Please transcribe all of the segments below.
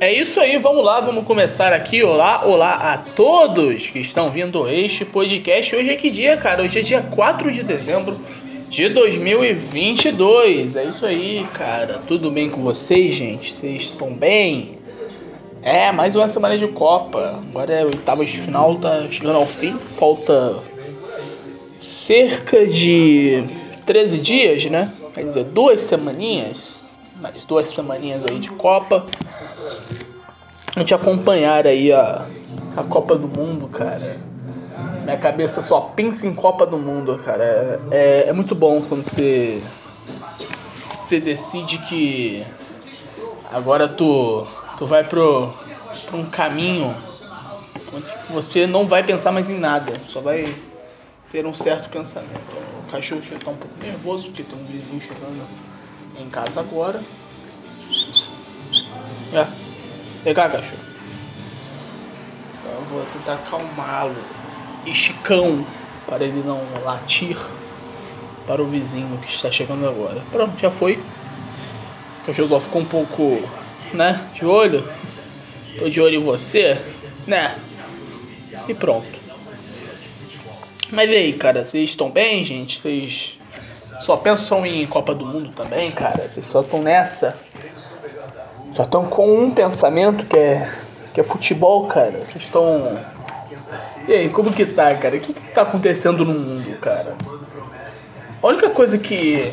É isso aí, vamos lá, vamos começar aqui. Olá, olá a todos que estão vindo este podcast. Hoje é que dia, cara? Hoje é dia 4 de dezembro de 2022. É isso aí, cara. Tudo bem com vocês, gente? Vocês estão bem? É, mais uma semana de Copa. Agora é oitavas de final, tá chegando ao fim. Falta cerca de 13 dias, né? Quer dizer, duas semaninhas. Mais duas semaninhas aí de Copa. A gente acompanhar aí a, a Copa do Mundo, cara. Minha cabeça só pensa em Copa do Mundo, cara. É, é muito bom quando você. Você decide que agora tu, tu vai pro, pro um caminho onde você não vai pensar mais em nada, só vai ter um certo pensamento. O cachorro já tá um pouco nervoso porque tem um vizinho chegando em casa agora. É. Vem cá, cachorro. Então eu vou tentar acalmá-lo. E Chicão, para ele não latir para o vizinho que está chegando agora. Pronto, já foi. O cachorro só ficou um pouco, né, de olho. Tô de olho em você, né? E pronto. Mas e aí, cara, vocês estão bem, gente? Vocês só pensam em Copa do Mundo também, cara? Vocês só estão nessa? Só estão com um pensamento que é, que é futebol, cara? Vocês estão. E aí, como que tá, cara? O que, que tá acontecendo no mundo, cara? A única coisa que,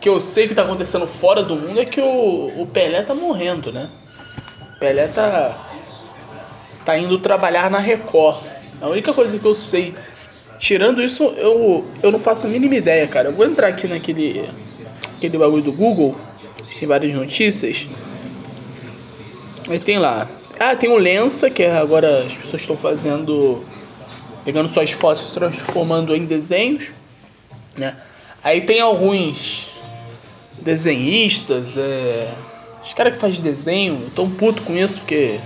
que eu sei que tá acontecendo fora do mundo é que o, o Pelé tá morrendo, né? O Pelé tá. tá indo trabalhar na Record. A única coisa que eu sei Tirando isso, eu, eu não faço a mínima ideia, cara. Eu vou entrar aqui naquele aquele bagulho do Google, tem várias notícias. Aí tem lá. Ah, tem o Lensa, que é agora as pessoas estão fazendo. pegando suas fotos transformando em desenhos. Né? Aí tem alguns desenhistas, é, os caras que fazem desenho, tão puto com isso porque.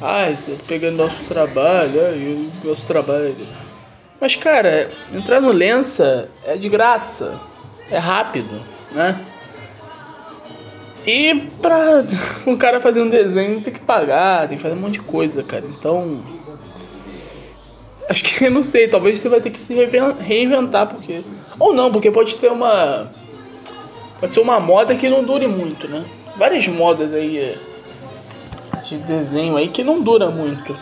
Ai, tô pegando nosso trabalho, ai, nosso trabalho. Mas, cara, entrar no Lensa é de graça, é rápido, né? E pra um cara fazer um desenho tem que pagar, tem que fazer um monte de coisa, cara. Então. Acho que eu não sei, talvez você vai ter que se reinventar, porque. Ou não, porque pode ter uma. Pode ser uma moda que não dure muito, né? Várias modas aí de desenho aí que não dura muito.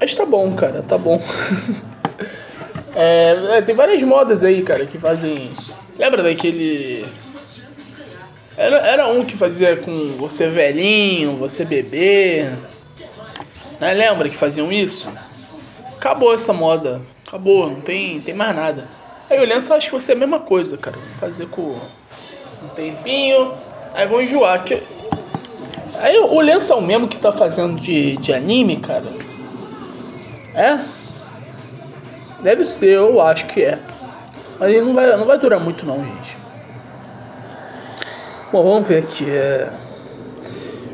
Mas tá bom, cara, tá bom. é, é, tem várias modas aí, cara, que fazem. Lembra daquele. Era, era um que fazia com você velhinho, você bebê. Né? Lembra que faziam isso? Acabou essa moda. Acabou, não tem, tem mais nada. Aí o lenço acho que você é a mesma coisa, cara. Fazer com um tempinho, aí vão enjoar. Que... Aí o lenço é o mesmo que tá fazendo de, de anime, cara. É? Deve ser, eu acho que é. Mas ele não vai, não vai durar muito não, gente. Bom, vamos ver aqui. É...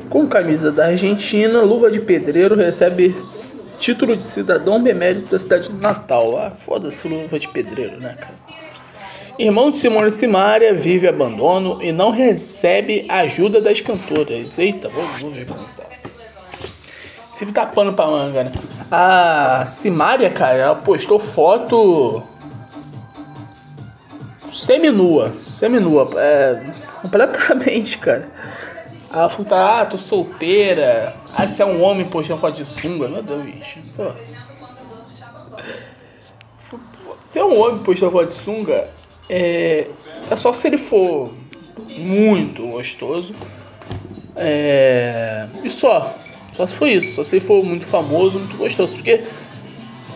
Com camisa da Argentina, luva de pedreiro recebe título de cidadão bemérito da cidade de Natal. Ah, foda-se luva de pedreiro, né, cara? Irmão de Simone Simaria vive abandono e não recebe ajuda das cantoras. Eita, vou, vou ver como tá. Sempre tá pano pra manga, né? A Simária, cara, ela postou foto seminua. Seminua. É, completamente, cara. Ela falou, tá, ah, tô solteira. Ah, se é um homem postando foto de sunga. Meu Deus, bicho. Pô. Um homem postando foto de sunga, é, é só se ele for muito gostoso. É, e só. Só se for isso, só se ele for muito famoso, muito gostoso. Porque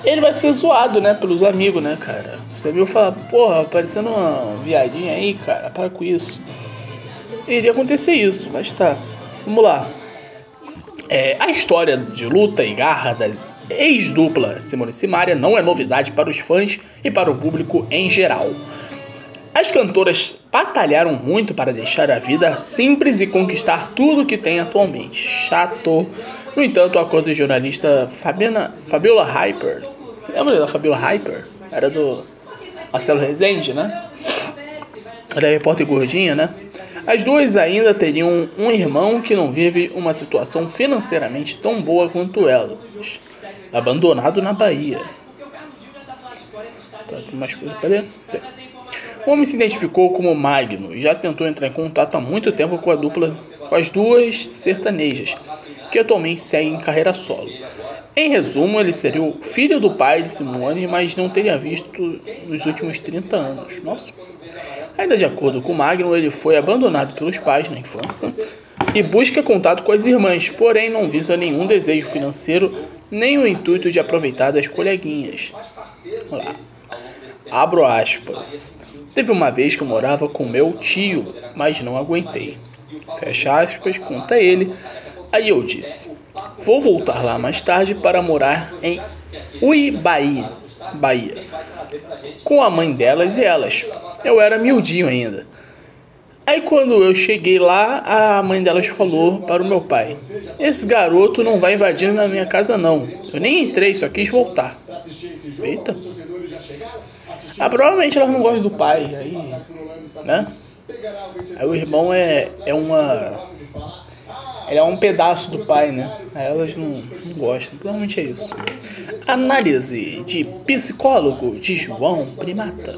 ele vai ser zoado, né, pelos amigos, né, cara? Você viu falar, porra, parecendo uma viadinha aí, cara, para com isso. Iria acontecer isso, mas tá. Vamos lá. É, a história de luta e garra das ex-dupla Simone e Simaria não é novidade para os fãs e para o público em geral. As cantoras batalharam muito para deixar a vida simples e conquistar tudo que tem atualmente. Chato. No entanto, acordo de jornalista Fabiana, Fabiola Hyper. Lembra da Fabiola Hyper? Era do Marcelo Rezende, né? Era repórter gordinha, né? As duas ainda teriam um irmão que não vive uma situação financeiramente tão boa quanto elas, abandonado na Bahia. Tá, tem mais coisa para ler? Tem. O homem se identificou como Magno e já tentou entrar em contato há muito tempo com a dupla, com as duas sertanejas, que atualmente seguem carreira solo. Em resumo, ele seria o filho do pai de Simone, mas não teria visto nos últimos 30 anos. Nossa. Ainda de acordo com Magno, ele foi abandonado pelos pais na infância e busca contato com as irmãs, porém não visa nenhum desejo financeiro nem o intuito de aproveitar das coleguinhas. Lá. Abro aspas. Teve uma vez que eu morava com meu tio, mas não aguentei. Fecha aspas, conta ele. Aí eu disse: Vou voltar lá mais tarde para morar em Uibaí, Bahia, com a mãe delas e elas. Eu era miudinho ainda. Aí quando eu cheguei lá, a mãe delas falou para o meu pai: Esse garoto não vai invadindo na minha casa não. Eu nem entrei, só quis voltar. Eita. Ah, provavelmente elas não gostam do pai, aí, né? Aí o irmão é, é uma. Ele é um pedaço do pai, né? Elas não, não gostam. Provavelmente é isso. Análise de psicólogo de João Primata.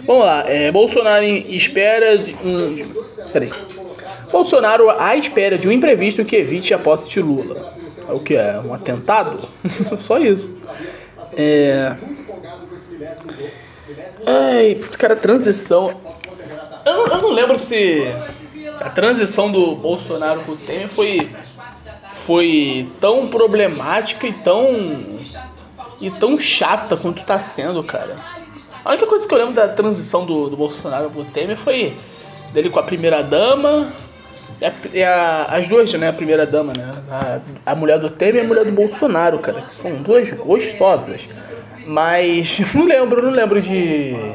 Vamos lá. É, Bolsonaro espera. Um, peraí. Bolsonaro à espera de um imprevisto que evite a posse de Lula. É o que é? Um atentado? Só isso. É. Ai, cara, transição. Eu eu não lembro se a transição do Bolsonaro pro Temer foi foi tão problemática e tão e tão chata quanto tá sendo, cara. A única coisa que eu lembro da transição do, do Bolsonaro pro Temer foi dele com a primeira dama e a, as duas, né? A primeira dama, né? A, a mulher do Temer e a mulher do Bolsonaro, cara. Que são duas gostosas. Mas não lembro, não lembro de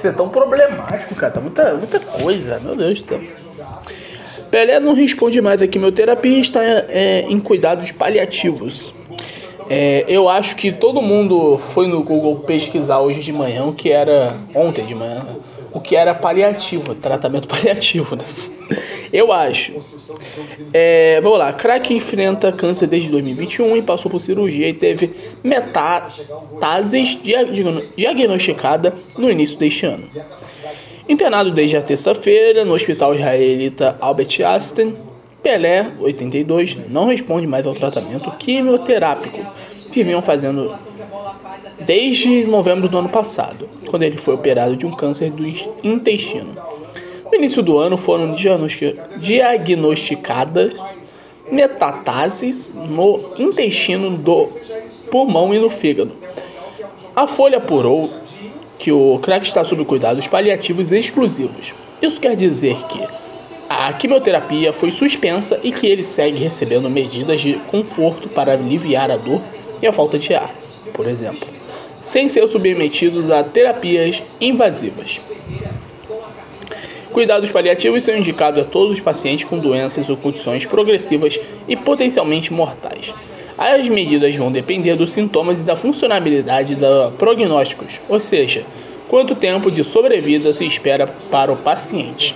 ser tão problemático, cara. Tá muita, muita coisa, meu Deus do céu. Pelé não responde mais aqui. Meu terapia está é, em cuidados paliativos. É, eu acho que todo mundo foi no Google pesquisar hoje de manhã o que era. Ontem de manhã, o que era paliativo, tratamento paliativo, né? Eu acho. É, vamos lá, crack enfrenta câncer desde 2021 e passou por cirurgia e teve metástases diagnosticada no início deste ano. Internado desde a terça-feira no hospital israelita Albert Einstein, Pelé, 82, não responde mais ao tratamento quimioterápico que vinham fazendo desde novembro do ano passado, quando ele foi operado de um câncer do intestino. No início do ano foram diagnosticadas metástases no intestino do pulmão e no fígado. A Folha apurou que o crack está sob cuidados paliativos exclusivos. Isso quer dizer que a quimioterapia foi suspensa e que ele segue recebendo medidas de conforto para aliviar a dor e a falta de ar, por exemplo, sem ser submetidos a terapias invasivas. Cuidados paliativos são indicados a todos os pacientes com doenças ou condições progressivas e potencialmente mortais. As medidas vão depender dos sintomas e da funcionalidade dos prognósticos, ou seja, quanto tempo de sobrevida se espera para o paciente.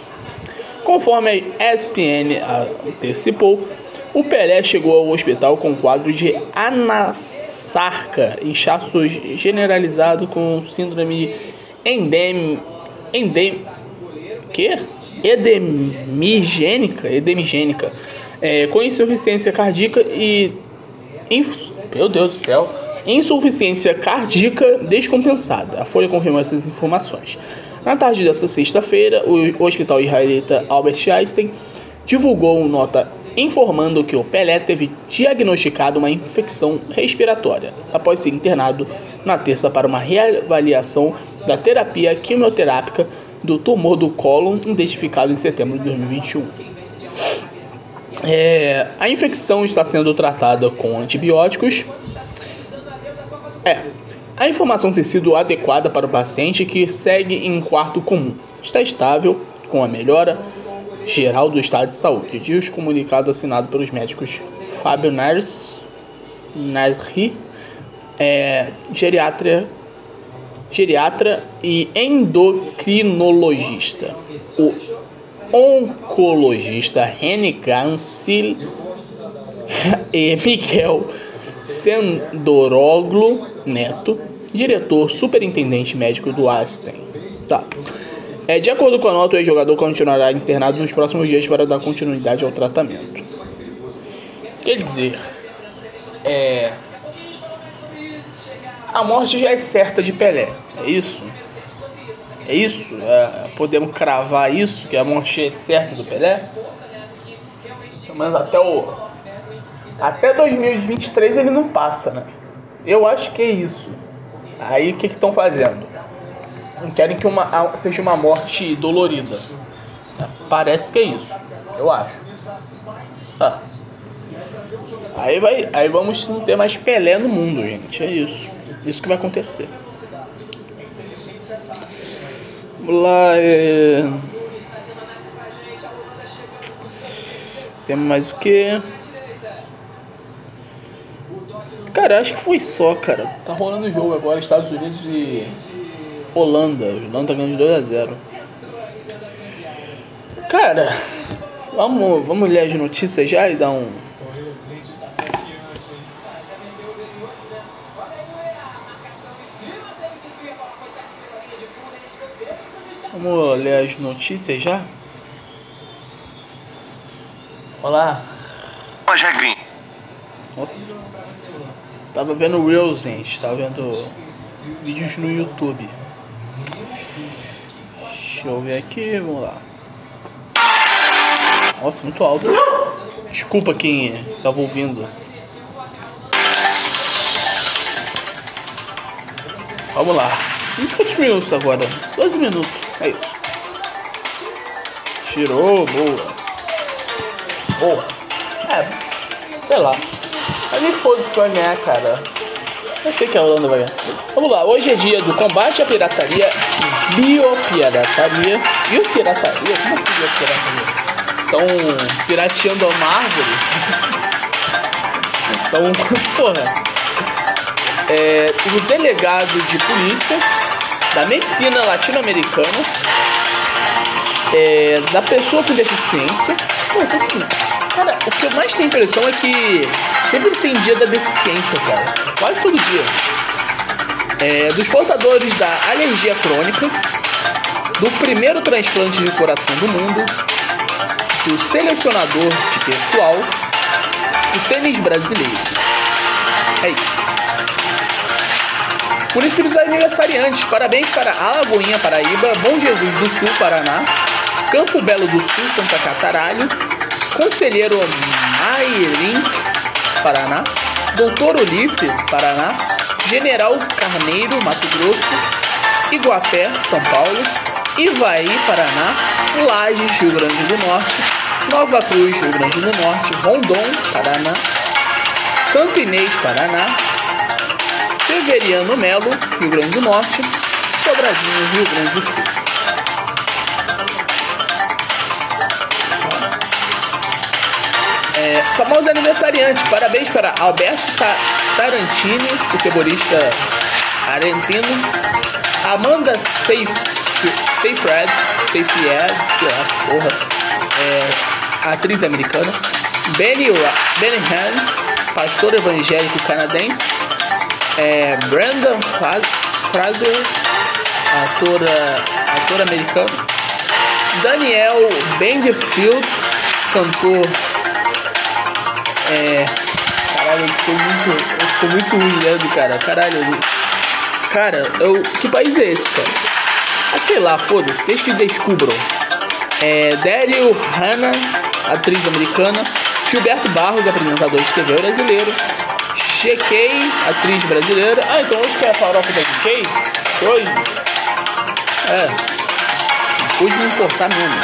Conforme a ESPN antecipou, o Pelé chegou ao hospital com quadro de anasarca, inchaço generalizado com síndrome endem, endem, que? Edemigênica, edemigênica, é, com insuficiência cardíaca e inf... meu Deus do céu, insuficiência cardíaca descompensada. A Folha confirmou essas informações. Na tarde desta sexta-feira, o Hospital Israelita Albert Einstein divulgou uma nota informando que o Pelé teve diagnosticado uma infecção respiratória após ser internado na terça para uma reavaliação da terapia quimioterápica do tumor do cólon identificado em setembro de 2021. É, a infecção está sendo tratada com antibióticos. É, a informação tem sido adequada para o paciente que segue em quarto comum. Está estável, com a melhora geral do estado de saúde, diz comunicado assinado pelos médicos Fábio Nars, Nasri, é, geriatra geriatra e endocrinologista. O oncologista Reni Gansil e Miguel Sendoroglu Neto, diretor superintendente médico do Aston. Tá. É, de acordo com a nota, o ex-jogador continuará internado nos próximos dias para dar continuidade ao tratamento. Quer dizer, é, a morte já é certa de Pelé, é isso? É isso? É, podemos cravar isso, que a morte é certa do Pelé? Pelo menos até o. Até 2023 ele não passa, né? Eu acho que é isso. Aí o que estão fazendo? Não querem que uma, seja uma morte dolorida. Parece que é isso. Eu acho. Tá. Aí, vai, aí vamos não ter mais Pelé no mundo, gente. É isso. Isso que vai acontecer. Vamos lá. É... Temos mais o que? Cara, acho que foi só, cara. Tá rolando o jogo agora, Estados Unidos e Holanda. O Holanda tá ganhando de 2x0. Cara, vamos, vamos ler as notícias já e dar um. Vamos ler as notícias já? Olá. Rogério Nossa. Tava vendo Reels, gente. Tava vendo vídeos no YouTube. Deixa eu ver aqui, vamos lá. Nossa, muito alto. Desculpa quem tava ouvindo. Vamos lá. 20 quantos minutos agora? 12 minutos. É isso. Tirou, boa. Boa. É, sei lá. Mas nem foda-se vai ganhar, cara. Eu sei que a Holanda vai ganhar. Vamos lá, hoje é dia do combate à pirataria e biopirataria. Biopirataria? Como assim biopirataria? Estão pirateando a Marvel? então, porra. É, o delegado de polícia da medicina latino-americana, é, da pessoa com deficiência. Pô, cara, o que eu mais tenho impressão é que sempre tem dia da deficiência, cara. Quase todo dia. É, dos portadores da alergia crônica, do primeiro transplante de coração do mundo, do selecionador de pessoal, do tênis brasileiro. É isso. Municípios aniversariantes, parabéns para Alagoinha, Paraíba, Bom Jesus do Sul, Paraná, Campo Belo do Sul, Santa Cataralho, Conselheiro Mairim, Paraná, Doutor Ulisses, Paraná, General Carneiro, Mato Grosso, Iguapé, São Paulo, Ivaí, Paraná, Lages, Rio Grande do Norte, Nova Cruz, Rio Grande do Norte, Rondon, Paraná, Santo Inês, Paraná, Severiano Melo, Rio Grande do Norte, Sobradinho, Rio Grande do Sul. É, famoso aniversariante, parabéns para Alberto Tarantini, futebolista argentino, Amanda Seyfried, Seyfried, sei lá, porra, é, atriz americana, Benny, Han, pastor evangélico canadense, é, Brandon Fraser, ator, ator americano, Daniel Benfield, cantor. É, caralho, eu tô muito, eu tô muito humilhando, cara. Caralho, eu, cara, eu, que país é esse, cara? Ah, sei lá, foda-se, vocês que descubram. É, Daryl Hannah, atriz americana. Gilberto Barros, apresentador de TV brasileiro. GK, atriz brasileira. Ah, então hoje que é a farofa da GK? Hoje? É. Não pude me importar mesmo.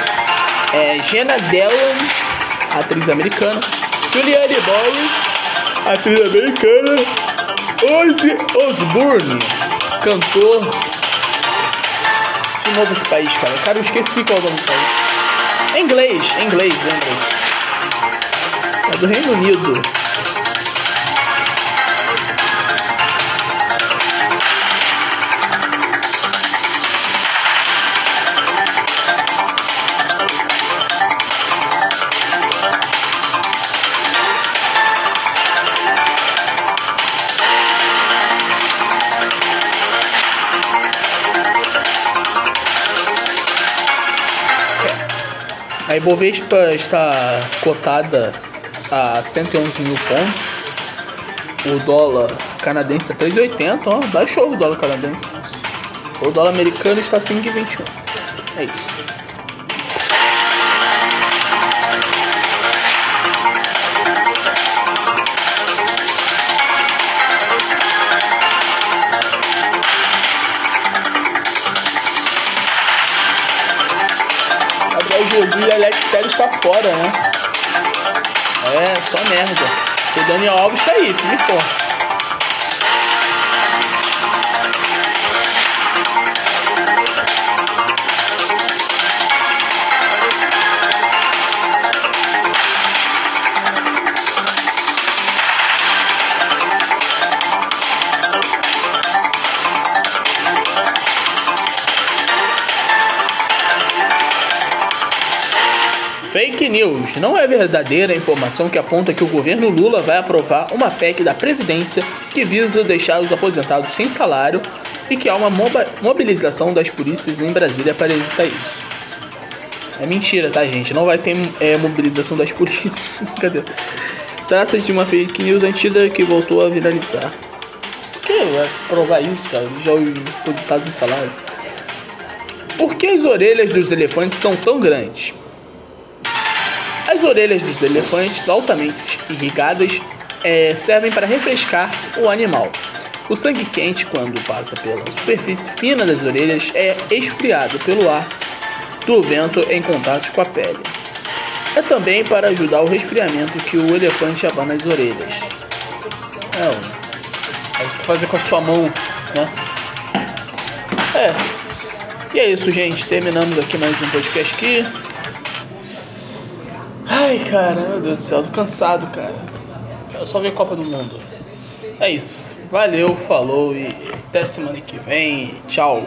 É Jenna Dellon, atriz americana. Juliane Boyle, atriz americana. Ozzy Osbourne, cantor. De novo esse país, cara. Cara, eu esqueci qual é o nome do país. É inglês, é inglês, é inglês. É do Reino Unido. Ibovespa está cotada a 111 mil pontos. O dólar canadense é 3,80, ó, baixou o dólar canadense. O dólar americano está 5,21. É isso. Gabriel Jesus está fora, né? É, só merda. O Daniel Alves tá aí, filme forte. News. Não é verdadeira a informação que aponta que o governo Lula vai aprovar uma PEC da Previdência que visa deixar os aposentados sem salário e que há uma mobilização das polícias em Brasília para evitar isso. É mentira, tá, gente? Não vai ter é, mobilização das polícias. Cadê? Trata-se de uma fake news antiga que voltou a viralizar. Que vai provar isso, cara? Já os aposentados em salário. Por que as orelhas dos elefantes são tão grandes? As orelhas dos elefantes, altamente irrigadas, é, servem para refrescar o animal. O sangue quente, quando passa pela superfície fina das orelhas, é esfriado pelo ar do vento em contato com a pele. É também para ajudar o resfriamento que o elefante abana as orelhas. É, você fazer com a sua mão, né? É. E é isso, gente. Terminamos aqui mais um podcast aqui. Ai, cara, meu Deus do céu, tô cansado, cara. Eu só ver Copa do Mundo. É isso. Valeu, falou e até semana que vem. Tchau.